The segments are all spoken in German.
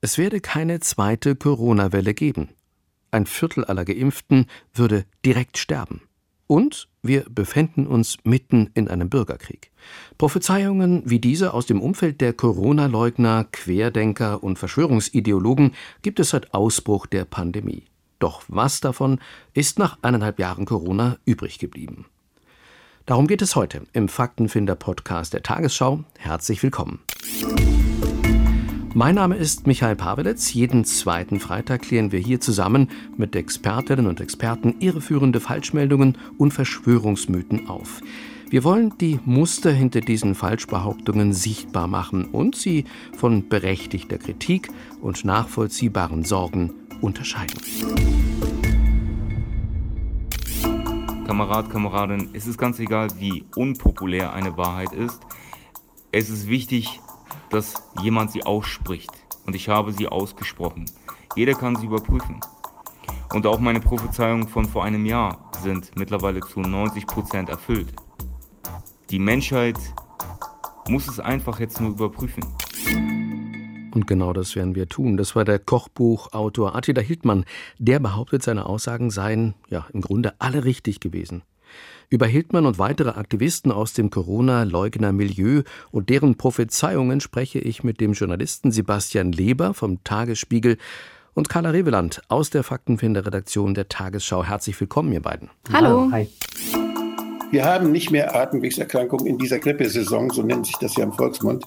Es werde keine zweite Corona-Welle geben. Ein Viertel aller Geimpften würde direkt sterben. Und wir befänden uns mitten in einem Bürgerkrieg. Prophezeiungen wie diese aus dem Umfeld der Corona-Leugner, Querdenker und Verschwörungsideologen gibt es seit Ausbruch der Pandemie. Doch was davon ist nach eineinhalb Jahren Corona übrig geblieben? Darum geht es heute im Faktenfinder-Podcast der Tagesschau. Herzlich willkommen. Mein Name ist Michael Pavelitz. Jeden zweiten Freitag klären wir hier zusammen mit Expertinnen und Experten irreführende Falschmeldungen und Verschwörungsmythen auf. Wir wollen die Muster hinter diesen Falschbehauptungen sichtbar machen und sie von berechtigter Kritik und nachvollziehbaren Sorgen unterscheiden. Kamerad, Kameradin, es ist ganz egal, wie unpopulär eine Wahrheit ist. Es ist wichtig, dass jemand sie ausspricht. Und ich habe sie ausgesprochen. Jeder kann sie überprüfen. Und auch meine Prophezeiungen von vor einem Jahr sind mittlerweile zu 90% erfüllt. Die Menschheit muss es einfach jetzt nur überprüfen. Und genau das werden wir tun. Das war der Kochbuchautor Attila Hildmann. Der behauptet, seine Aussagen seien ja im Grunde alle richtig gewesen. Über Hildmann und weitere Aktivisten aus dem Corona-Leugner-Milieu und deren Prophezeiungen spreche ich mit dem Journalisten Sebastian Leber vom Tagesspiegel und Carla Reveland aus der Faktenfinder-Redaktion der Tagesschau. Herzlich willkommen, ihr beiden. Hallo. Hi. Wir haben nicht mehr Atemwegserkrankungen in dieser Grippesaison, so nennt sich das ja im Volksmund,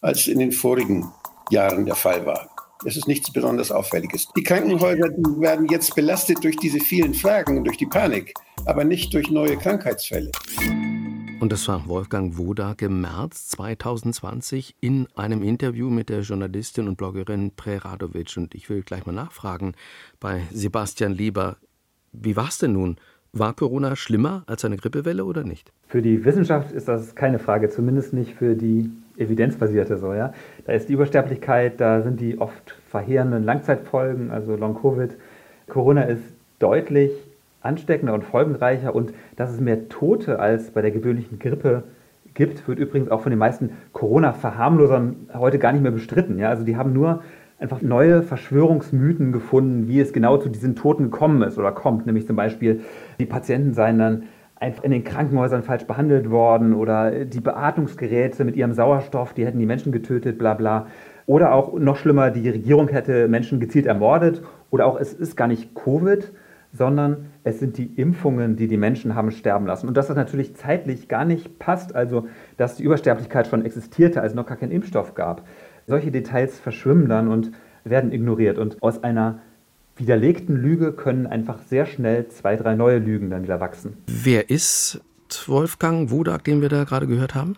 als in den vorigen Jahren der Fall war. Es ist nichts besonders Auffälliges. Die Krankenhäuser die werden jetzt belastet durch diese vielen Fragen und durch die Panik, aber nicht durch neue Krankheitsfälle. Und das war Wolfgang Wodak im März 2020 in einem Interview mit der Journalistin und Bloggerin Preradovic. Und ich will gleich mal nachfragen bei Sebastian Lieber, wie war es denn nun? War Corona schlimmer als eine Grippewelle oder nicht? Für die Wissenschaft ist das keine Frage, zumindest nicht für die evidenzbasierte so, ja. Da ist die Übersterblichkeit, da sind die oft verheerenden Langzeitfolgen, also Long-Covid. Corona ist deutlich ansteckender und folgenreicher und dass es mehr Tote als bei der gewöhnlichen Grippe gibt, wird übrigens auch von den meisten Corona-Verharmlosern heute gar nicht mehr bestritten. Ja? Also die haben nur einfach neue Verschwörungsmythen gefunden, wie es genau zu diesen Toten gekommen ist oder kommt. Nämlich zum Beispiel, die Patienten seien dann einfach in den Krankenhäusern falsch behandelt worden oder die Beatmungsgeräte mit ihrem Sauerstoff, die hätten die Menschen getötet, bla bla. Oder auch noch schlimmer, die Regierung hätte Menschen gezielt ermordet. Oder auch es ist gar nicht Covid, sondern es sind die Impfungen, die die Menschen haben sterben lassen. Und dass das natürlich zeitlich gar nicht passt, also dass die Übersterblichkeit schon existierte, als es noch gar keinen Impfstoff gab. Solche Details verschwimmen dann und werden ignoriert. Und aus einer widerlegten Lüge können einfach sehr schnell zwei, drei neue Lügen dann wieder wachsen. Wer ist Wolfgang Wodak, den wir da gerade gehört haben?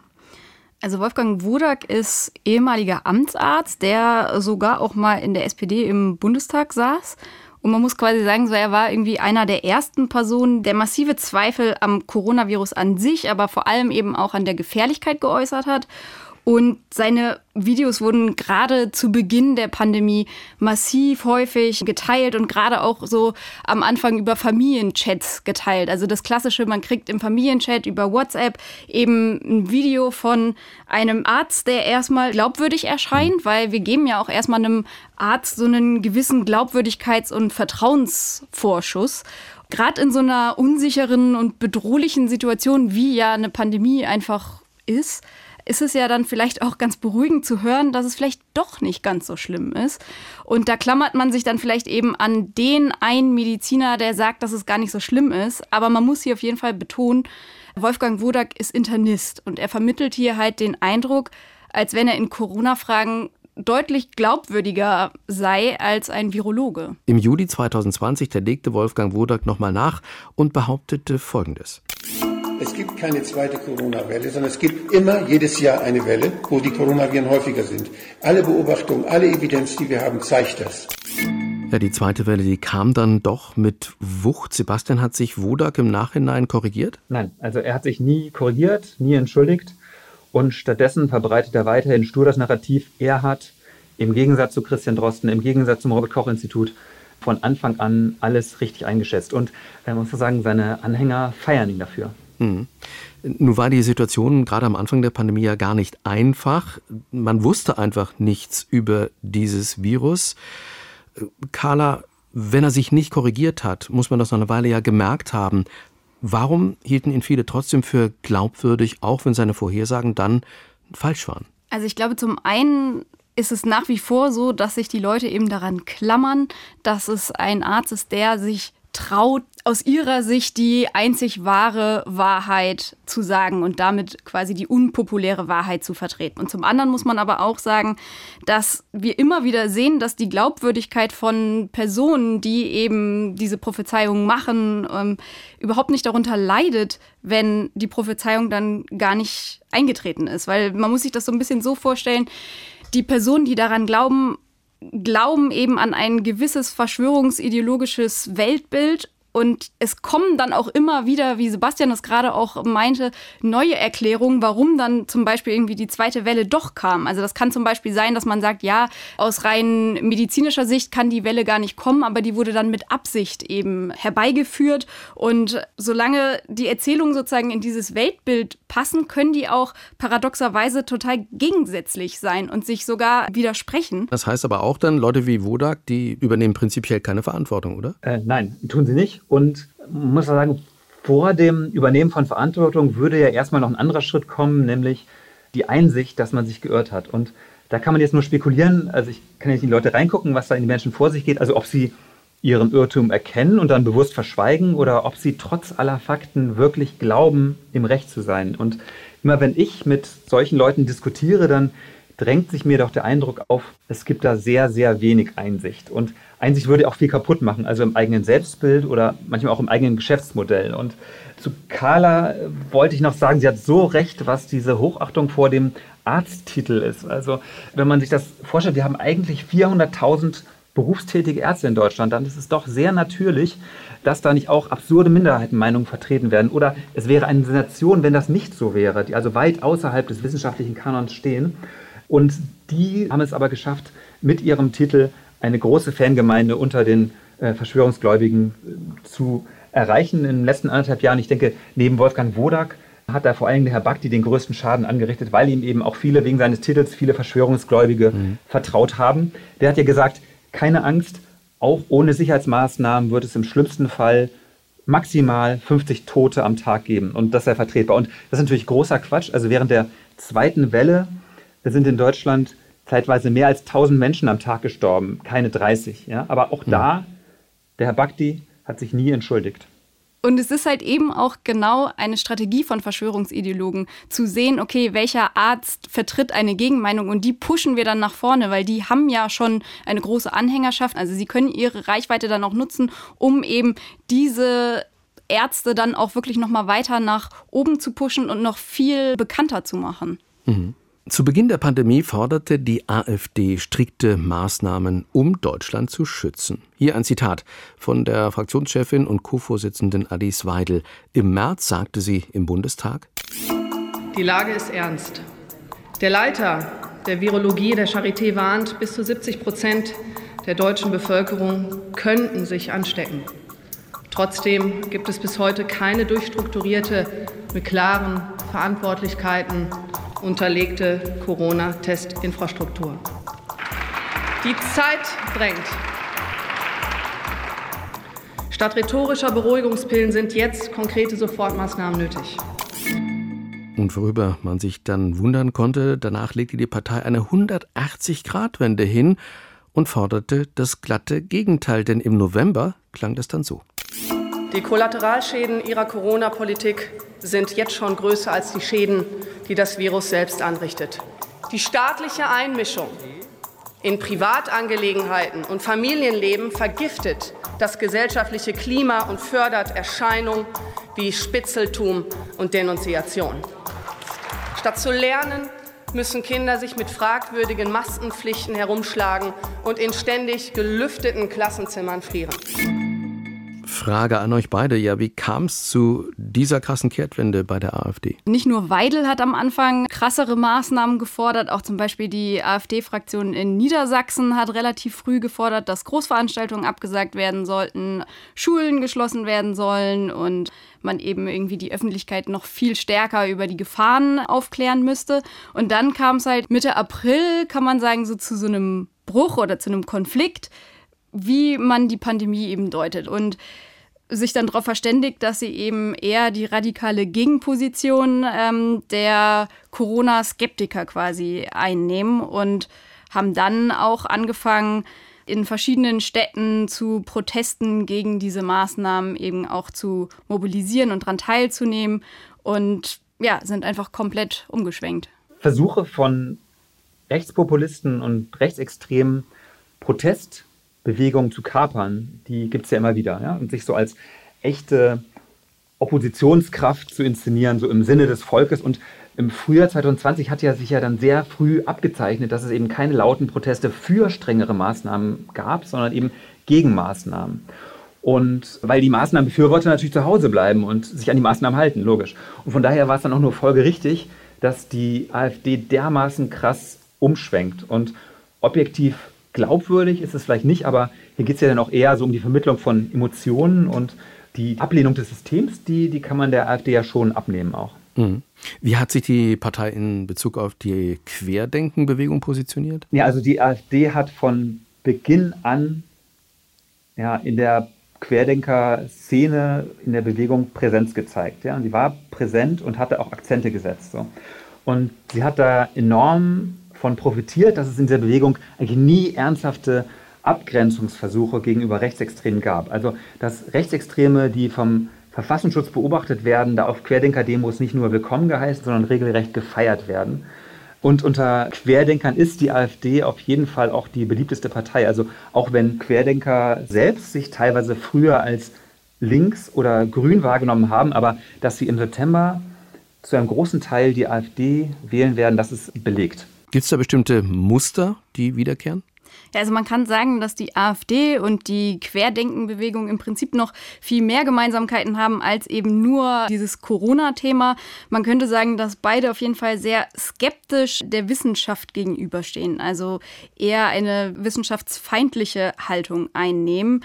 Also Wolfgang Wodak ist ehemaliger Amtsarzt, der sogar auch mal in der SPD im Bundestag saß. Und man muss quasi sagen, so er war irgendwie einer der ersten Personen, der massive Zweifel am Coronavirus an sich, aber vor allem eben auch an der Gefährlichkeit geäußert hat. Und seine Videos wurden gerade zu Beginn der Pandemie massiv häufig geteilt und gerade auch so am Anfang über Familienchats geteilt. Also das klassische, man kriegt im Familienchat über WhatsApp eben ein Video von einem Arzt, der erstmal glaubwürdig erscheint, weil wir geben ja auch erstmal einem Arzt so einen gewissen Glaubwürdigkeits- und Vertrauensvorschuss gerade in so einer unsicheren und bedrohlichen Situation, wie ja eine Pandemie einfach ist, ist es ja dann vielleicht auch ganz beruhigend zu hören, dass es vielleicht doch nicht ganz so schlimm ist. Und da klammert man sich dann vielleicht eben an den einen Mediziner, der sagt, dass es gar nicht so schlimm ist. Aber man muss hier auf jeden Fall betonen, Wolfgang Wodak ist Internist und er vermittelt hier halt den Eindruck, als wenn er in Corona-Fragen deutlich glaubwürdiger sei als ein Virologe. Im Juli 2020 legte Wolfgang Wodak nochmal nach und behauptete Folgendes. Es gibt keine zweite Corona-Welle, sondern es gibt immer jedes Jahr eine Welle, wo die Coronaviren häufiger sind. Alle Beobachtungen, alle Evidenz, die wir haben, zeigt das. Ja, die zweite Welle, die kam dann doch mit Wucht. Sebastian hat sich Wodak im Nachhinein korrigiert? Nein, also er hat sich nie korrigiert, nie entschuldigt und stattdessen verbreitet er weiterhin stur das Narrativ, er hat im Gegensatz zu Christian Drosten, im Gegensatz zum Robert-Koch-Institut von Anfang an alles richtig eingeschätzt. Und man muss sagen, seine Anhänger feiern ihn dafür. Mhm. Nun war die Situation gerade am Anfang der Pandemie ja gar nicht einfach. Man wusste einfach nichts über dieses Virus. Carla, wenn er sich nicht korrigiert hat, muss man das noch eine Weile ja gemerkt haben. Warum hielten ihn viele trotzdem für glaubwürdig, auch wenn seine Vorhersagen dann falsch waren? Also ich glaube, zum einen ist es nach wie vor so, dass sich die Leute eben daran klammern, dass es ein Arzt ist, der sich traut, aus ihrer Sicht die einzig wahre Wahrheit zu sagen und damit quasi die unpopuläre Wahrheit zu vertreten. Und zum anderen muss man aber auch sagen, dass wir immer wieder sehen, dass die Glaubwürdigkeit von Personen, die eben diese Prophezeiungen machen, ähm, überhaupt nicht darunter leidet, wenn die Prophezeiung dann gar nicht eingetreten ist. Weil man muss sich das so ein bisschen so vorstellen, die Personen, die daran glauben, glauben eben an ein gewisses verschwörungsideologisches Weltbild und es kommen dann auch immer wieder, wie Sebastian das gerade auch meinte, neue Erklärungen, warum dann zum Beispiel irgendwie die zweite Welle doch kam. Also das kann zum Beispiel sein, dass man sagt, ja, aus rein medizinischer Sicht kann die Welle gar nicht kommen, aber die wurde dann mit Absicht eben herbeigeführt. Und solange die Erzählungen sozusagen in dieses Weltbild passen, können die auch paradoxerweise total gegensätzlich sein und sich sogar widersprechen. Das heißt aber auch dann, Leute wie Wodak, die übernehmen prinzipiell keine Verantwortung, oder? Äh, nein, tun sie nicht. Und man muss sagen, vor dem Übernehmen von Verantwortung würde ja erstmal noch ein anderer Schritt kommen, nämlich die Einsicht, dass man sich geirrt hat. Und da kann man jetzt nur spekulieren. Also ich kann jetzt in die Leute reingucken, was da in die Menschen vor sich geht. Also ob sie ihren Irrtum erkennen und dann bewusst verschweigen oder ob sie trotz aller Fakten wirklich glauben, im Recht zu sein. Und immer wenn ich mit solchen Leuten diskutiere, dann drängt sich mir doch der Eindruck auf, es gibt da sehr, sehr wenig Einsicht. Und Einsicht würde auch viel kaputt machen, also im eigenen Selbstbild oder manchmal auch im eigenen Geschäftsmodell. Und zu Carla wollte ich noch sagen, sie hat so recht, was diese Hochachtung vor dem Arzttitel ist. Also wenn man sich das vorstellt, wir haben eigentlich 400.000 berufstätige Ärzte in Deutschland, dann ist es doch sehr natürlich, dass da nicht auch absurde Minderheitenmeinungen vertreten werden. Oder es wäre eine Sensation, wenn das nicht so wäre, die also weit außerhalb des wissenschaftlichen Kanons stehen. Und die haben es aber geschafft, mit ihrem Titel eine große Fangemeinde unter den äh, Verschwörungsgläubigen äh, zu erreichen in den letzten anderthalb Jahren. Ich denke, neben Wolfgang Wodak hat da vor allem der Herr Bakti den größten Schaden angerichtet, weil ihm eben auch viele wegen seines Titels, viele Verschwörungsgläubige mhm. vertraut haben. Der hat ja gesagt, keine Angst, auch ohne Sicherheitsmaßnahmen wird es im schlimmsten Fall maximal 50 Tote am Tag geben. Und das sei vertretbar. Und das ist natürlich großer Quatsch. Also während der zweiten Welle sind in Deutschland zeitweise mehr als 1000 Menschen am Tag gestorben, keine 30. Ja? Aber auch da, der Herr Bhakti hat sich nie entschuldigt. Und es ist halt eben auch genau eine Strategie von Verschwörungsideologen, zu sehen, okay, welcher Arzt vertritt eine Gegenmeinung und die pushen wir dann nach vorne, weil die haben ja schon eine große Anhängerschaft. Also sie können ihre Reichweite dann auch nutzen, um eben diese Ärzte dann auch wirklich nochmal weiter nach oben zu pushen und noch viel bekannter zu machen. Mhm. Zu Beginn der Pandemie forderte die AfD strikte Maßnahmen, um Deutschland zu schützen. Hier ein Zitat von der Fraktionschefin und Co-Vorsitzenden Alice Weidel. Im März sagte sie im Bundestag: Die Lage ist ernst. Der Leiter der Virologie der Charité warnt, bis zu 70 Prozent der deutschen Bevölkerung könnten sich anstecken. Trotzdem gibt es bis heute keine durchstrukturierte, mit klaren Verantwortlichkeiten unterlegte Corona-Testinfrastruktur. Die Zeit drängt. Statt rhetorischer Beruhigungspillen sind jetzt konkrete Sofortmaßnahmen nötig. Und worüber man sich dann wundern konnte, danach legte die Partei eine 180-Grad-Wende hin und forderte das glatte Gegenteil, denn im November klang das dann so. Die Kollateralschäden ihrer Corona-Politik sind jetzt schon größer als die Schäden, die das Virus selbst anrichtet. Die staatliche Einmischung in Privatangelegenheiten und Familienleben vergiftet das gesellschaftliche Klima und fördert Erscheinungen wie Spitzeltum und Denunziation. Statt zu lernen, müssen Kinder sich mit fragwürdigen Maskenpflichten herumschlagen und in ständig gelüfteten Klassenzimmern frieren. Frage an euch beide. Ja, wie kam es zu dieser krassen Kehrtwende bei der AfD? Nicht nur Weidel hat am Anfang krassere Maßnahmen gefordert, auch zum Beispiel die AfD-Fraktion in Niedersachsen hat relativ früh gefordert, dass Großveranstaltungen abgesagt werden sollten, Schulen geschlossen werden sollen und man eben irgendwie die Öffentlichkeit noch viel stärker über die Gefahren aufklären müsste. Und dann kam es halt Mitte April, kann man sagen, so zu so einem Bruch oder zu einem Konflikt wie man die Pandemie eben deutet und sich dann darauf verständigt, dass sie eben eher die radikale Gegenposition ähm, der Corona-Skeptiker quasi einnehmen und haben dann auch angefangen, in verschiedenen Städten zu Protesten gegen diese Maßnahmen eben auch zu mobilisieren und daran teilzunehmen und ja, sind einfach komplett umgeschwenkt. Versuche von Rechtspopulisten und Rechtsextremen Protest Bewegung zu kapern, die gibt es ja immer wieder. Ja? Und sich so als echte Oppositionskraft zu inszenieren, so im Sinne des Volkes. Und im Frühjahr 2020 hat ja sich ja dann sehr früh abgezeichnet, dass es eben keine lauten Proteste für strengere Maßnahmen gab, sondern eben Gegenmaßnahmen. Und weil die Maßnahmenbefürworter natürlich zu Hause bleiben und sich an die Maßnahmen halten, logisch. Und von daher war es dann auch nur folgerichtig, dass die AfD dermaßen krass umschwenkt und objektiv glaubwürdig ist es vielleicht nicht, aber hier geht es ja dann auch eher so um die Vermittlung von Emotionen und die Ablehnung des Systems, die, die kann man der AfD ja schon abnehmen auch. Mhm. Wie hat sich die Partei in Bezug auf die Querdenkenbewegung positioniert? Ja, also die AfD hat von Beginn an ja, in der Querdenker-Szene, in der Bewegung Präsenz gezeigt. Ja? Und sie war präsent und hatte auch Akzente gesetzt. So. Und sie hat da enorm davon profitiert, dass es in dieser Bewegung eigentlich nie ernsthafte Abgrenzungsversuche gegenüber Rechtsextremen gab. Also dass Rechtsextreme, die vom Verfassungsschutz beobachtet werden, da auf Querdenker-Demos nicht nur willkommen geheißen, sondern regelrecht gefeiert werden. Und unter Querdenkern ist die AfD auf jeden Fall auch die beliebteste Partei. Also auch wenn Querdenker selbst sich teilweise früher als links oder grün wahrgenommen haben, aber dass sie im September zu einem großen Teil die AfD wählen werden, das ist belegt. Gibt es da bestimmte Muster, die wiederkehren? Ja, also man kann sagen, dass die AfD und die Querdenkenbewegung im Prinzip noch viel mehr Gemeinsamkeiten haben als eben nur dieses Corona-Thema. Man könnte sagen, dass beide auf jeden Fall sehr skeptisch der Wissenschaft gegenüberstehen, also eher eine wissenschaftsfeindliche Haltung einnehmen.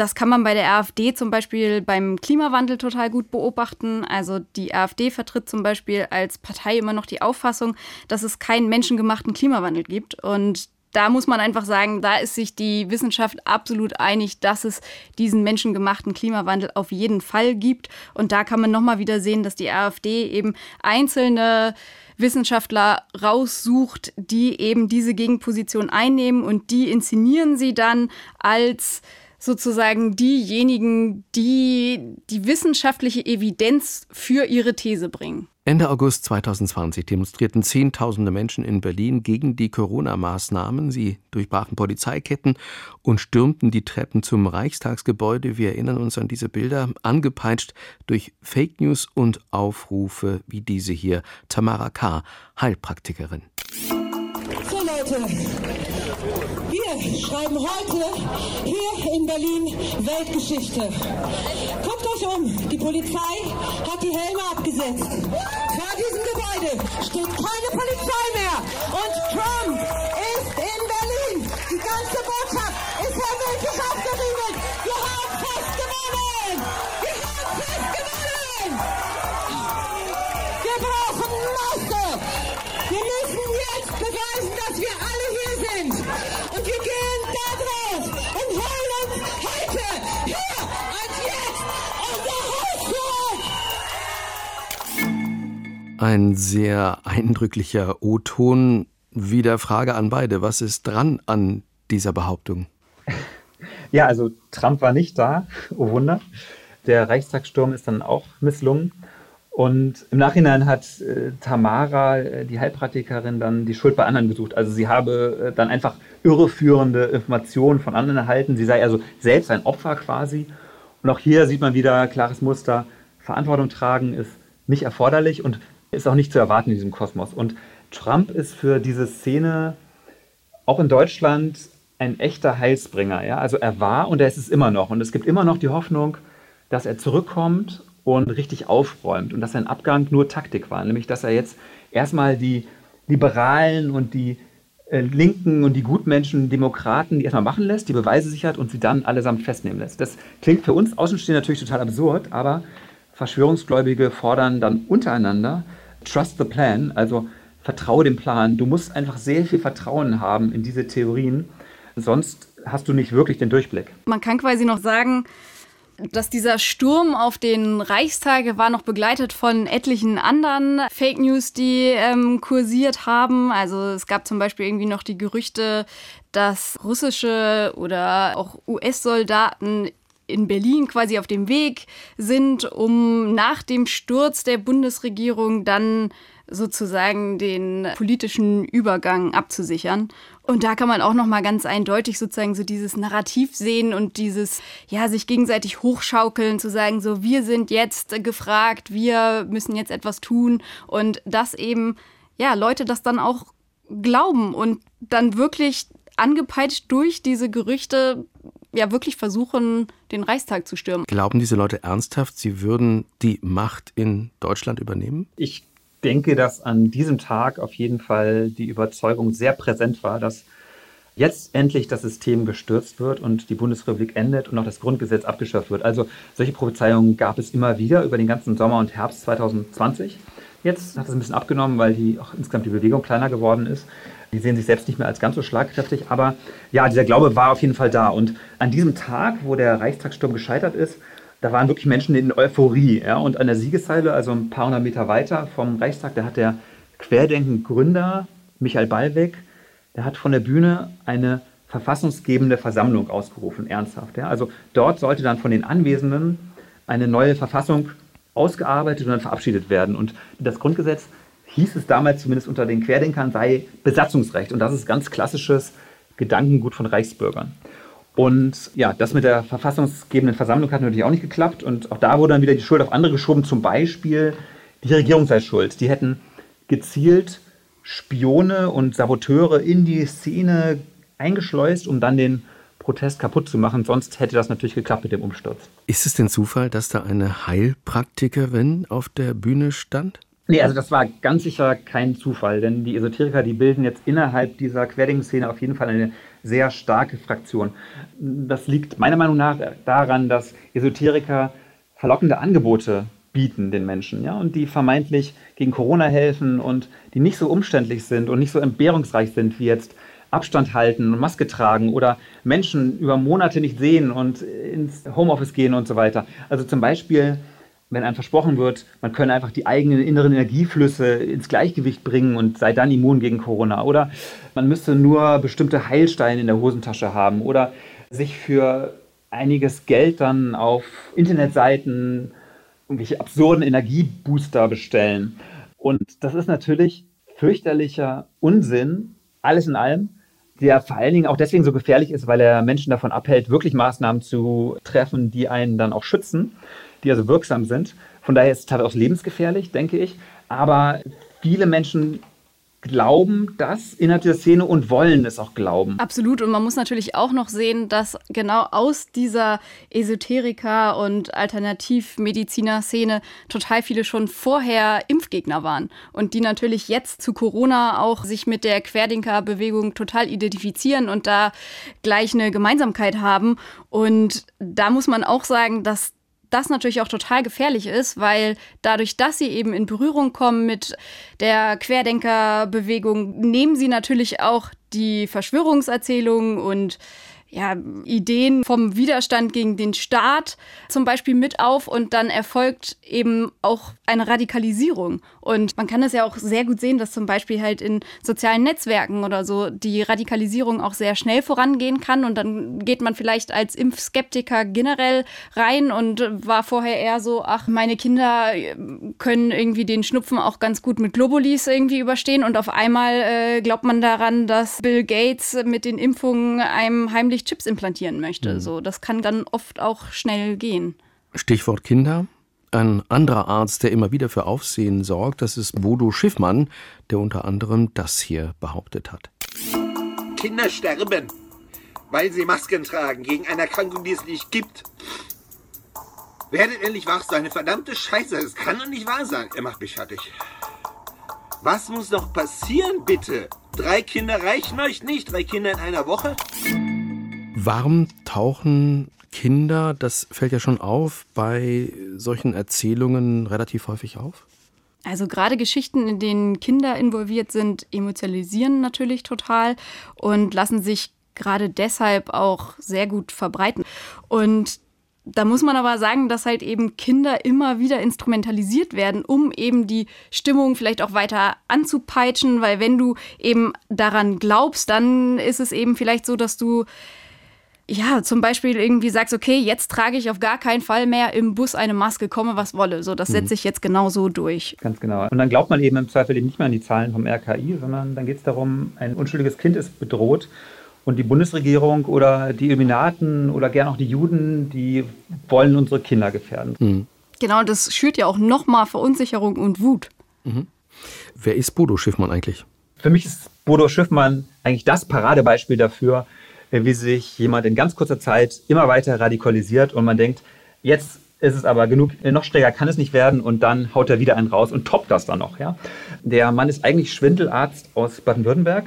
Das kann man bei der AfD zum Beispiel beim Klimawandel total gut beobachten. Also die AfD vertritt zum Beispiel als Partei immer noch die Auffassung, dass es keinen menschengemachten Klimawandel gibt. Und da muss man einfach sagen, da ist sich die Wissenschaft absolut einig, dass es diesen menschengemachten Klimawandel auf jeden Fall gibt. Und da kann man nochmal wieder sehen, dass die AfD eben einzelne Wissenschaftler raussucht, die eben diese Gegenposition einnehmen und die inszenieren sie dann als sozusagen diejenigen, die die wissenschaftliche Evidenz für ihre These bringen. Ende August 2020 demonstrierten Zehntausende Menschen in Berlin gegen die Corona-Maßnahmen. Sie durchbrachen Polizeiketten und stürmten die Treppen zum Reichstagsgebäude. Wir erinnern uns an diese Bilder, angepeitscht durch Fake News und Aufrufe wie diese hier. Tamara K., Heilpraktikerin. So Leute, schreiben heute hier in Berlin Weltgeschichte. Guckt euch um, die Polizei hat die Helme abgesetzt. Vor diesem Gebäude steht keine Polizei mehr. Und Trump ist in Berlin. Die ganze Botschaft ist hermetisch abgeriegelt. Wir haben fest gewonnen. Wir haben fest gewonnen. Wir brauchen Masse. Wir müssen jetzt beweisen, dass wir alle hier sind. Und wir Ein sehr eindrücklicher O-Ton. Wieder Frage an beide. Was ist dran an dieser Behauptung? Ja, also Trump war nicht da, oh Wunder. Der Reichstagssturm ist dann auch misslungen. Und im Nachhinein hat äh, Tamara, äh, die Heilpraktikerin, dann die Schuld bei anderen gesucht. Also sie habe äh, dann einfach irreführende Informationen von anderen erhalten. Sie sei also selbst ein Opfer quasi. Und auch hier sieht man wieder klares Muster. Verantwortung tragen ist nicht erforderlich und ist auch nicht zu erwarten in diesem Kosmos. Und Trump ist für diese Szene auch in Deutschland ein echter Heilsbringer. Ja? Also er war und er ist es immer noch. Und es gibt immer noch die Hoffnung, dass er zurückkommt und richtig aufräumt und dass sein Abgang nur Taktik war. Nämlich, dass er jetzt erstmal die Liberalen und die äh, Linken und die Gutmenschen, Demokraten, die erstmal machen lässt, die Beweise sichert und sie dann allesamt festnehmen lässt. Das klingt für uns Außenstehende natürlich total absurd, aber Verschwörungsgläubige fordern dann untereinander Trust the Plan, also vertraue dem Plan. Du musst einfach sehr viel Vertrauen haben in diese Theorien, sonst hast du nicht wirklich den Durchblick. Man kann quasi noch sagen, dass dieser Sturm auf den Reichstag war noch begleitet von etlichen anderen Fake News, die ähm, kursiert haben. Also es gab zum Beispiel irgendwie noch die Gerüchte, dass russische oder auch US-Soldaten in Berlin quasi auf dem Weg sind, um nach dem Sturz der Bundesregierung dann sozusagen den politischen Übergang abzusichern. Und da kann man auch noch mal ganz eindeutig sozusagen so dieses Narrativ sehen und dieses ja sich gegenseitig hochschaukeln, zu sagen so wir sind jetzt gefragt, wir müssen jetzt etwas tun und dass eben ja Leute das dann auch glauben und dann wirklich angepeitscht durch diese Gerüchte ja wirklich versuchen, den Reichstag zu stürmen. Glauben diese Leute ernsthaft, sie würden die Macht in Deutschland übernehmen? Ich denke, dass an diesem Tag auf jeden Fall die Überzeugung sehr präsent war, dass jetzt endlich das System gestürzt wird und die Bundesrepublik endet und auch das Grundgesetz abgeschafft wird. Also solche Prophezeiungen gab es immer wieder über den ganzen Sommer und Herbst 2020. Jetzt hat es ein bisschen abgenommen, weil die auch insgesamt die Bewegung kleiner geworden ist. Die sehen sich selbst nicht mehr als ganz so schlagkräftig, aber ja, dieser Glaube war auf jeden Fall da. Und an diesem Tag, wo der Reichstagssturm gescheitert ist, da waren wirklich Menschen in Euphorie. Ja? Und an der Siegessäule, also ein paar hundert Meter weiter vom Reichstag, da hat der Querdenken-Gründer Michael Ballweg, der hat von der Bühne eine verfassungsgebende Versammlung ausgerufen, ernsthaft. Ja? Also dort sollte dann von den Anwesenden eine neue Verfassung ausgearbeitet und dann verabschiedet werden. Und das Grundgesetz, hieß es damals zumindest unter den Querdenkern, sei Besatzungsrecht. Und das ist ganz klassisches Gedankengut von Reichsbürgern. Und ja, das mit der verfassungsgebenden Versammlung hat natürlich auch nicht geklappt. Und auch da wurde dann wieder die Schuld auf andere geschoben. Zum Beispiel die Regierung sei schuld. Die hätten gezielt Spione und Saboteure in die Szene eingeschleust, um dann den Protest kaputt zu machen. Sonst hätte das natürlich geklappt mit dem Umsturz. Ist es denn Zufall, dass da eine Heilpraktikerin auf der Bühne stand? Nee, also das war ganz sicher kein Zufall, denn die Esoteriker, die bilden jetzt innerhalb dieser Querdenken-Szene auf jeden Fall eine sehr starke Fraktion. Das liegt meiner Meinung nach daran, dass Esoteriker verlockende Angebote bieten den Menschen, ja, und die vermeintlich gegen Corona helfen und die nicht so umständlich sind und nicht so entbehrungsreich sind wie jetzt Abstand halten und Maske tragen oder Menschen über Monate nicht sehen und ins Homeoffice gehen und so weiter. Also zum Beispiel wenn einem versprochen wird, man könne einfach die eigenen inneren Energieflüsse ins Gleichgewicht bringen und sei dann immun gegen Corona. Oder man müsste nur bestimmte Heilsteine in der Hosentasche haben oder sich für einiges Geld dann auf Internetseiten irgendwelche absurden Energiebooster bestellen. Und das ist natürlich fürchterlicher Unsinn, alles in allem, der vor allen Dingen auch deswegen so gefährlich ist, weil er Menschen davon abhält, wirklich Maßnahmen zu treffen, die einen dann auch schützen die also wirksam sind. Von daher ist es teilweise auch lebensgefährlich, denke ich. Aber viele Menschen glauben das innerhalb dieser Szene und wollen es auch glauben. Absolut. Und man muss natürlich auch noch sehen, dass genau aus dieser Esoteriker- und Alternativmediziner-Szene total viele schon vorher Impfgegner waren. Und die natürlich jetzt zu Corona auch sich mit der Querdenker-Bewegung total identifizieren und da gleich eine Gemeinsamkeit haben. Und da muss man auch sagen, dass das natürlich auch total gefährlich ist, weil dadurch, dass sie eben in Berührung kommen mit der Querdenkerbewegung, nehmen sie natürlich auch die Verschwörungserzählungen und ja, Ideen vom Widerstand gegen den Staat zum Beispiel mit auf und dann erfolgt eben auch eine Radikalisierung. Und man kann es ja auch sehr gut sehen, dass zum Beispiel halt in sozialen Netzwerken oder so die Radikalisierung auch sehr schnell vorangehen kann und dann geht man vielleicht als Impfskeptiker generell rein und war vorher eher so, ach, meine Kinder können irgendwie den Schnupfen auch ganz gut mit Globulis irgendwie überstehen und auf einmal äh, glaubt man daran, dass Bill Gates mit den Impfungen einem heimlich natürlich Chips implantieren möchte. Mhm. So, das kann dann oft auch schnell gehen. Stichwort Kinder. Ein anderer Arzt, der immer wieder für Aufsehen sorgt, das ist Bodo Schiffmann, der unter anderem das hier behauptet hat. Kinder sterben. weil sie Masken tragen gegen eine Erkrankung, die es nicht gibt. Werdet endlich wach, so eine verdammte Scheiße. Das kann doch nicht wahr sein. Er macht mich fertig. Was muss noch passieren, bitte? Drei Kinder reichen euch nicht? Drei Kinder in einer Woche? Warum tauchen Kinder, das fällt ja schon auf, bei solchen Erzählungen relativ häufig auf? Also gerade Geschichten, in denen Kinder involviert sind, emotionalisieren natürlich total und lassen sich gerade deshalb auch sehr gut verbreiten. Und da muss man aber sagen, dass halt eben Kinder immer wieder instrumentalisiert werden, um eben die Stimmung vielleicht auch weiter anzupeitschen, weil wenn du eben daran glaubst, dann ist es eben vielleicht so, dass du ja, zum Beispiel irgendwie sagst, okay, jetzt trage ich auf gar keinen Fall mehr im Bus eine Maske, komme was wolle. So, das mhm. setze ich jetzt genau so durch. Ganz genau. Und dann glaubt man eben im Zweifel eben nicht mehr an die Zahlen vom RKI, sondern dann geht es darum, ein unschuldiges Kind ist bedroht und die Bundesregierung oder die Illuminaten oder gern auch die Juden, die wollen unsere Kinder gefährden. Mhm. Genau, das schürt ja auch nochmal Verunsicherung und Wut. Mhm. Wer ist Bodo Schiffmann eigentlich? Für mich ist Bodo Schiffmann eigentlich das Paradebeispiel dafür, wie sich jemand in ganz kurzer Zeit immer weiter radikalisiert und man denkt, jetzt ist es aber genug, noch stärker kann es nicht werden und dann haut er wieder einen raus und toppt das dann noch. Ja? Der Mann ist eigentlich Schwindelarzt aus Baden-Württemberg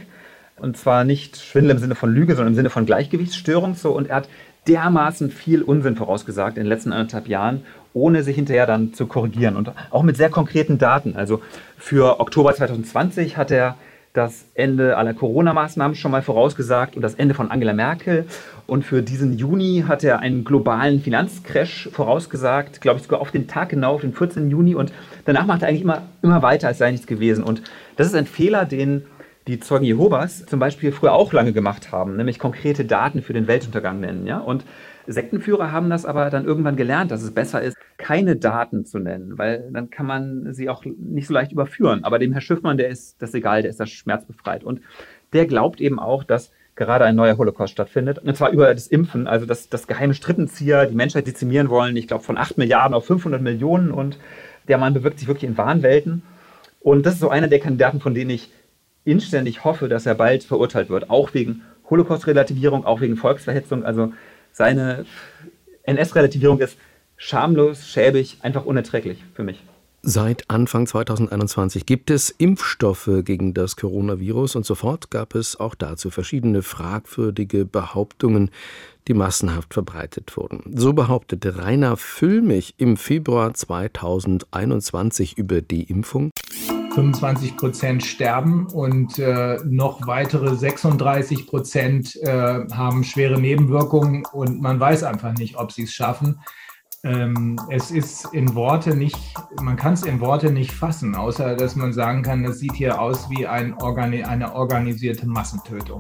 und zwar nicht Schwindel im Sinne von Lüge, sondern im Sinne von Gleichgewichtsstörung. So. Und er hat dermaßen viel Unsinn vorausgesagt in den letzten anderthalb Jahren, ohne sich hinterher dann zu korrigieren. Und auch mit sehr konkreten Daten. Also für Oktober 2020 hat er das Ende aller Corona-Maßnahmen schon mal vorausgesagt und das Ende von Angela Merkel. Und für diesen Juni hat er einen globalen Finanzcrash vorausgesagt, glaube ich sogar auf den Tag genau, auf den 14. Juni. Und danach macht er eigentlich immer, immer weiter, als sei nichts gewesen. Und das ist ein Fehler, den die Zeugen Jehovas zum Beispiel früher auch lange gemacht haben, nämlich konkrete Daten für den Weltuntergang nennen. Ja? Und Sektenführer haben das aber dann irgendwann gelernt, dass es besser ist, keine Daten zu nennen, weil dann kann man sie auch nicht so leicht überführen. Aber dem Herr Schiffmann, der ist das egal, der ist das schmerzbefreit. Und der glaubt eben auch, dass gerade ein neuer Holocaust stattfindet. Und zwar über das Impfen, also dass das geheime Strippenzieher die Menschheit dezimieren wollen, ich glaube von 8 Milliarden auf 500 Millionen. Und der Mann bewirkt sich wirklich in Wahnwelten. Und das ist so einer der Kandidaten, von denen ich inständig hoffe, dass er bald verurteilt wird, auch wegen Holocaust-Relativierung, auch wegen Volksverhetzung. Also seine NS-Relativierung ist schamlos, schäbig, einfach unerträglich für mich. Seit Anfang 2021 gibt es Impfstoffe gegen das Coronavirus und sofort gab es auch dazu verschiedene fragwürdige Behauptungen, die massenhaft verbreitet wurden. So behauptete Rainer Füllmich im Februar 2021 über die Impfung. 25 Prozent sterben und äh, noch weitere 36 Prozent äh, haben schwere Nebenwirkungen und man weiß einfach nicht, ob sie es schaffen. Ähm, es ist in Worte nicht, man kann es in Worte nicht fassen, außer dass man sagen kann, es sieht hier aus wie ein Organi eine organisierte Massentötung.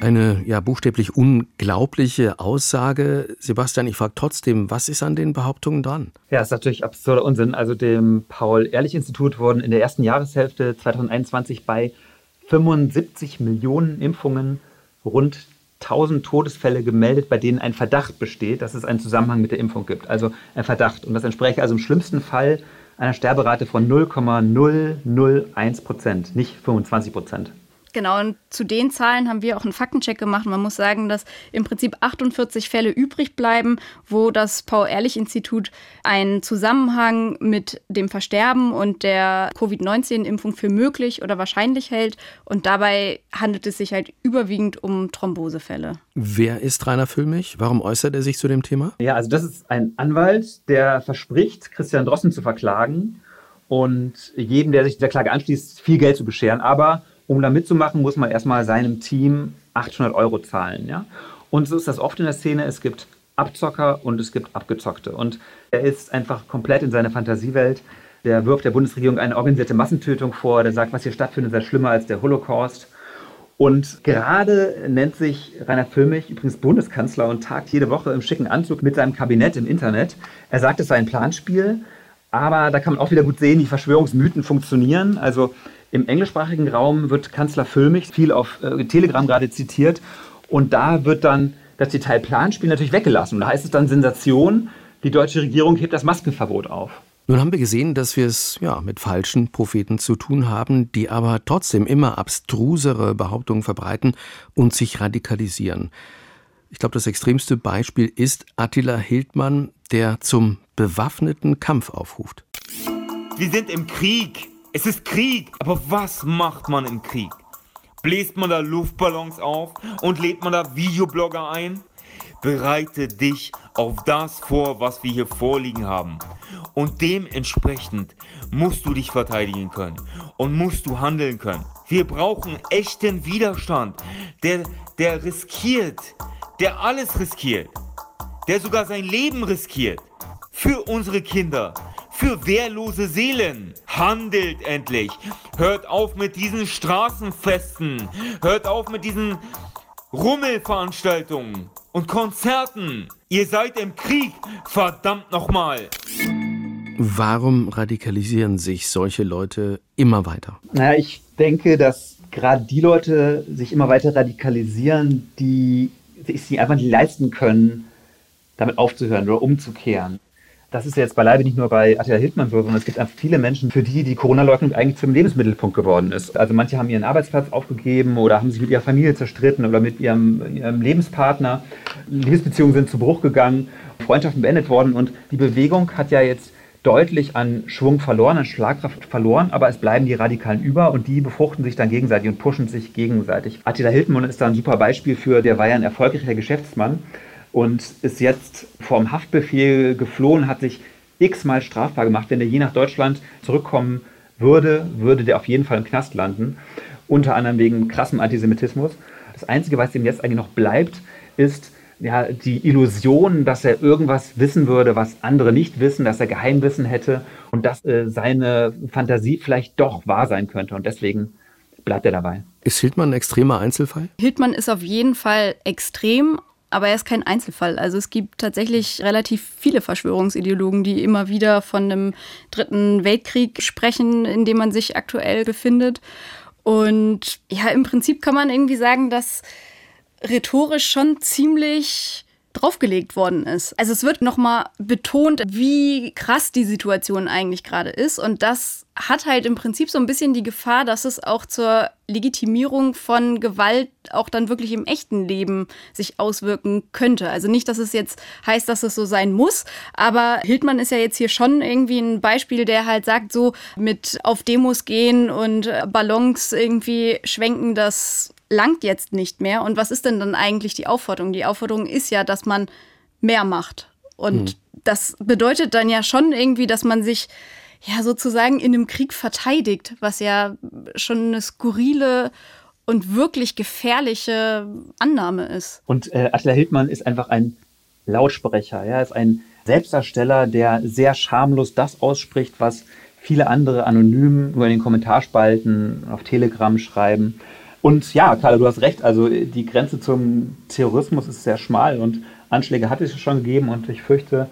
Eine ja buchstäblich unglaubliche Aussage. Sebastian, ich frage trotzdem, was ist an den Behauptungen dran? Ja, ist natürlich absurder Unsinn. Also dem Paul-Ehrlich-Institut wurden in der ersten Jahreshälfte 2021 bei 75 Millionen Impfungen rund 1000 Todesfälle gemeldet, bei denen ein Verdacht besteht, dass es einen Zusammenhang mit der Impfung gibt. Also ein Verdacht. Und das entspreche also im schlimmsten Fall einer Sterberate von 0,001 Prozent, nicht 25 Prozent. Genau, und zu den Zahlen haben wir auch einen Faktencheck gemacht. Man muss sagen, dass im Prinzip 48 Fälle übrig bleiben, wo das Paul-Ehrlich-Institut einen Zusammenhang mit dem Versterben und der Covid-19-Impfung für möglich oder wahrscheinlich hält. Und dabei handelt es sich halt überwiegend um Thrombosefälle. Wer ist Rainer Füllmich? Warum äußert er sich zu dem Thema? Ja, also das ist ein Anwalt, der verspricht, Christian Drossen zu verklagen und jedem, der sich der Klage anschließt, viel Geld zu bescheren. Aber um da mitzumachen, muss man erstmal seinem Team 800 Euro zahlen. Ja? Und so ist das oft in der Szene. Es gibt Abzocker und es gibt Abgezockte. Und er ist einfach komplett in seiner Fantasiewelt. Der wirft der Bundesregierung eine organisierte Massentötung vor. Der sagt, was hier stattfindet, sei schlimmer als der Holocaust. Und gerade nennt sich Rainer Füllmich übrigens Bundeskanzler und tagt jede Woche im schicken Anzug mit seinem Kabinett im Internet. Er sagt, es sei ein Planspiel, aber da kann man auch wieder gut sehen, wie Verschwörungsmythen funktionieren. Also im englischsprachigen Raum wird Kanzler Füllmich viel auf äh, Telegram gerade zitiert und da wird dann das Detail Planspiel natürlich weggelassen. Und da heißt es dann Sensation, die deutsche Regierung hebt das Maskenverbot auf. Nun haben wir gesehen, dass wir es ja mit falschen Propheten zu tun haben, die aber trotzdem immer abstrusere Behauptungen verbreiten und sich radikalisieren. Ich glaube, das extremste Beispiel ist Attila Hildmann, der zum bewaffneten Kampf aufruft. Wir sind im Krieg. Es ist Krieg. Aber was macht man im Krieg? Bläst man da Luftballons auf und lädt man da Videoblogger ein? Bereite dich auf das vor, was wir hier vorliegen haben. Und dementsprechend musst du dich verteidigen können und musst du handeln können. Wir brauchen echten Widerstand, der, der riskiert, der alles riskiert, der sogar sein Leben riskiert. Für unsere Kinder, für wehrlose Seelen. Handelt endlich. Hört auf mit diesen Straßenfesten. Hört auf mit diesen Rummelveranstaltungen und Konzerten. Ihr seid im Krieg, verdammt nochmal. Warum radikalisieren sich solche Leute immer weiter? Naja, ich denke, dass gerade die Leute sich immer weiter radikalisieren, die sich einfach nicht leisten können, damit aufzuhören oder umzukehren. Das ist jetzt beileibe nicht nur bei Attila Hildmann so, sondern es gibt einfach viele Menschen, für die die Corona-Leugnung eigentlich zum Lebensmittelpunkt geworden ist. Also manche haben ihren Arbeitsplatz aufgegeben oder haben sich mit ihrer Familie zerstritten oder mit ihrem, ihrem Lebenspartner. Liebesbeziehungen sind zu Bruch gegangen, Freundschaften beendet worden und die Bewegung hat ja jetzt deutlich an Schwung verloren, an Schlagkraft verloren, aber es bleiben die Radikalen über und die befruchten sich dann gegenseitig und pushen sich gegenseitig. Attila Hildmann ist da ein super Beispiel für, der war ja ein erfolgreicher Geschäftsmann und ist jetzt vom Haftbefehl geflohen, hat sich x-mal strafbar gemacht. Wenn er je nach Deutschland zurückkommen würde, würde der auf jeden Fall im Knast landen, unter anderem wegen krassem Antisemitismus. Das Einzige, was ihm jetzt eigentlich noch bleibt, ist ja, die Illusion, dass er irgendwas wissen würde, was andere nicht wissen, dass er Geheimwissen hätte und dass äh, seine Fantasie vielleicht doch wahr sein könnte. Und deswegen bleibt er dabei. Ist Hildmann ein extremer Einzelfall? Hildmann ist auf jeden Fall extrem, aber er ist kein Einzelfall. Also es gibt tatsächlich relativ viele Verschwörungsideologen, die immer wieder von einem dritten Weltkrieg sprechen, in dem man sich aktuell befindet. Und ja, im Prinzip kann man irgendwie sagen, dass rhetorisch schon ziemlich draufgelegt worden ist. Also es wird nochmal betont, wie krass die Situation eigentlich gerade ist. Und das hat halt im Prinzip so ein bisschen die Gefahr, dass es auch zur Legitimierung von Gewalt auch dann wirklich im echten Leben sich auswirken könnte. Also nicht, dass es jetzt heißt, dass es so sein muss, aber Hildmann ist ja jetzt hier schon irgendwie ein Beispiel, der halt sagt, so mit auf Demos gehen und Ballons irgendwie schwenken, das langt jetzt nicht mehr. Und was ist denn dann eigentlich die Aufforderung? Die Aufforderung ist ja, dass man mehr macht. Und hm. das bedeutet dann ja schon irgendwie, dass man sich ja sozusagen in einem Krieg verteidigt, was ja schon eine skurrile und wirklich gefährliche Annahme ist. Und äh, Attila Hildmann ist einfach ein Lautsprecher, ja, ist ein Selbstdarsteller, der sehr schamlos das ausspricht, was viele andere anonym nur in den Kommentarspalten auf Telegram schreiben. Und ja, Carla, du hast recht. Also die Grenze zum Terrorismus ist sehr schmal und Anschläge hat es schon gegeben und ich fürchte,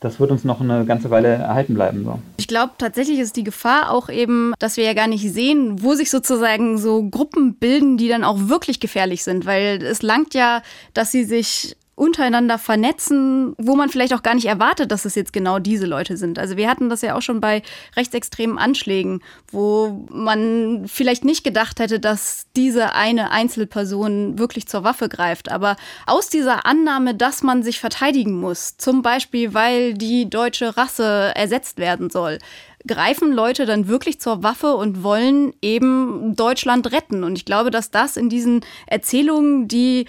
das wird uns noch eine ganze Weile erhalten bleiben. So. Ich glaube, tatsächlich ist die Gefahr auch eben, dass wir ja gar nicht sehen, wo sich sozusagen so Gruppen bilden, die dann auch wirklich gefährlich sind. Weil es langt ja, dass sie sich untereinander vernetzen, wo man vielleicht auch gar nicht erwartet, dass es jetzt genau diese Leute sind. Also wir hatten das ja auch schon bei rechtsextremen Anschlägen, wo man vielleicht nicht gedacht hätte, dass diese eine Einzelperson wirklich zur Waffe greift. Aber aus dieser Annahme, dass man sich verteidigen muss, zum Beispiel weil die deutsche Rasse ersetzt werden soll, greifen Leute dann wirklich zur Waffe und wollen eben Deutschland retten. Und ich glaube, dass das in diesen Erzählungen, die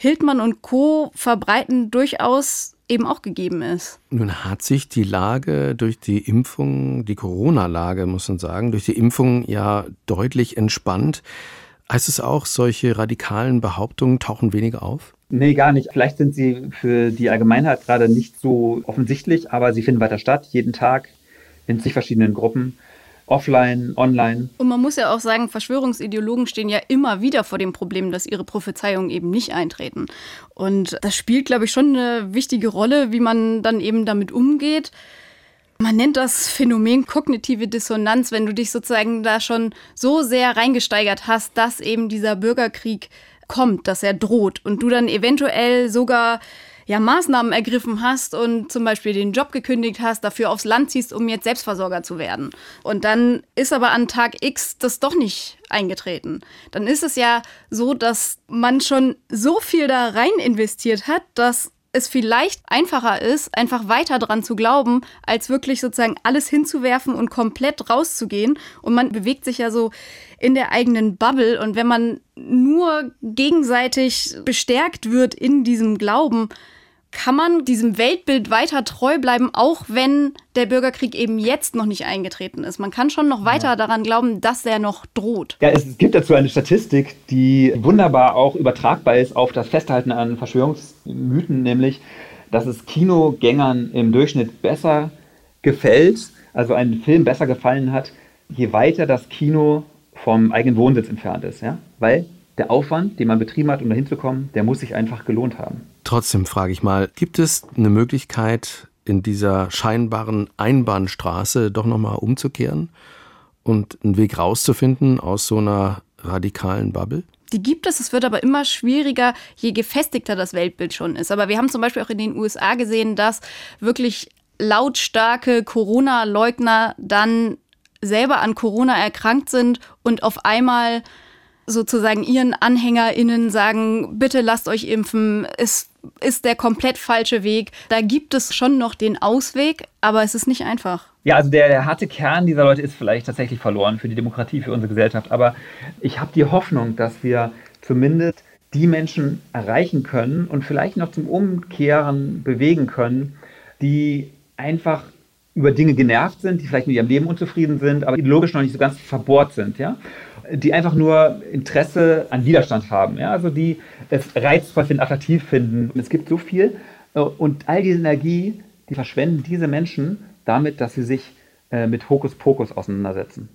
Hildmann und Co. verbreiten, durchaus eben auch gegeben ist. Nun hat sich die Lage durch die Impfung, die Corona-Lage, muss man sagen, durch die Impfung ja deutlich entspannt. Heißt es auch, solche radikalen Behauptungen tauchen weniger auf? Nee, gar nicht. Vielleicht sind sie für die Allgemeinheit gerade nicht so offensichtlich, aber sie finden weiter statt, jeden Tag in zig verschiedenen Gruppen offline, online. Und man muss ja auch sagen, Verschwörungsideologen stehen ja immer wieder vor dem Problem, dass ihre Prophezeiungen eben nicht eintreten. Und das spielt, glaube ich, schon eine wichtige Rolle, wie man dann eben damit umgeht. Man nennt das Phänomen kognitive Dissonanz, wenn du dich sozusagen da schon so sehr reingesteigert hast, dass eben dieser Bürgerkrieg kommt, dass er droht und du dann eventuell sogar ja Maßnahmen ergriffen hast und zum Beispiel den Job gekündigt hast, dafür aufs Land ziehst, um jetzt Selbstversorger zu werden. Und dann ist aber an Tag X das doch nicht eingetreten. Dann ist es ja so, dass man schon so viel da rein investiert hat, dass es vielleicht einfacher ist, einfach weiter dran zu glauben, als wirklich sozusagen alles hinzuwerfen und komplett rauszugehen. Und man bewegt sich ja so in der eigenen Bubble. Und wenn man nur gegenseitig bestärkt wird in diesem Glauben, kann man diesem Weltbild weiter treu bleiben, auch wenn der Bürgerkrieg eben jetzt noch nicht eingetreten ist. Man kann schon noch weiter ja. daran glauben, dass er noch droht. Ja, es gibt dazu eine Statistik, die wunderbar auch übertragbar ist auf das Festhalten an Verschwörungsmythen, nämlich, dass es Kinogängern im Durchschnitt besser gefällt, also ein Film besser gefallen hat, je weiter das Kino vom eigenen Wohnsitz entfernt ist. Ja? Weil der Aufwand, den man betrieben hat, um dahin zu kommen, der muss sich einfach gelohnt haben. Trotzdem frage ich mal, gibt es eine Möglichkeit, in dieser scheinbaren Einbahnstraße doch nochmal umzukehren und einen Weg rauszufinden aus so einer radikalen Bubble? Die gibt es, es wird aber immer schwieriger, je gefestigter das Weltbild schon ist. Aber wir haben zum Beispiel auch in den USA gesehen, dass wirklich lautstarke Corona-Leugner dann selber an Corona erkrankt sind und auf einmal sozusagen ihren AnhängerInnen sagen, bitte lasst euch impfen, es ist der komplett falsche Weg. Da gibt es schon noch den Ausweg, aber es ist nicht einfach. Ja, also der, der harte Kern dieser Leute ist vielleicht tatsächlich verloren für die Demokratie, für unsere Gesellschaft. Aber ich habe die Hoffnung, dass wir zumindest die Menschen erreichen können und vielleicht noch zum Umkehren bewegen können, die einfach über Dinge genervt sind, die vielleicht mit ihrem Leben unzufrieden sind, aber ideologisch noch nicht so ganz verbohrt sind. Ja? die einfach nur Interesse an Widerstand haben. Ja? Also die es reizvoll finden, attraktiv finden. Und es gibt so viel. Und all diese Energie, die verschwenden diese Menschen damit, dass sie sich äh, mit Hokuspokus auseinandersetzen.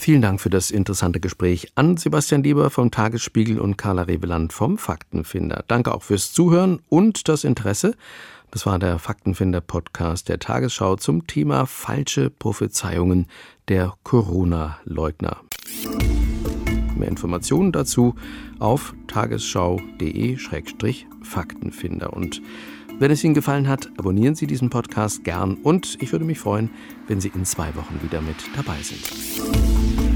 Vielen Dank für das interessante Gespräch an Sebastian Lieber vom Tagesspiegel und Carla Reveland vom Faktenfinder. Danke auch fürs Zuhören und das Interesse. Das war der Faktenfinder-Podcast der Tagesschau zum Thema falsche Prophezeiungen der Corona-Leugner. Mehr Informationen dazu auf tagesschau.de-faktenfinder. Und wenn es Ihnen gefallen hat, abonnieren Sie diesen Podcast gern und ich würde mich freuen, wenn Sie in zwei Wochen wieder mit dabei sind.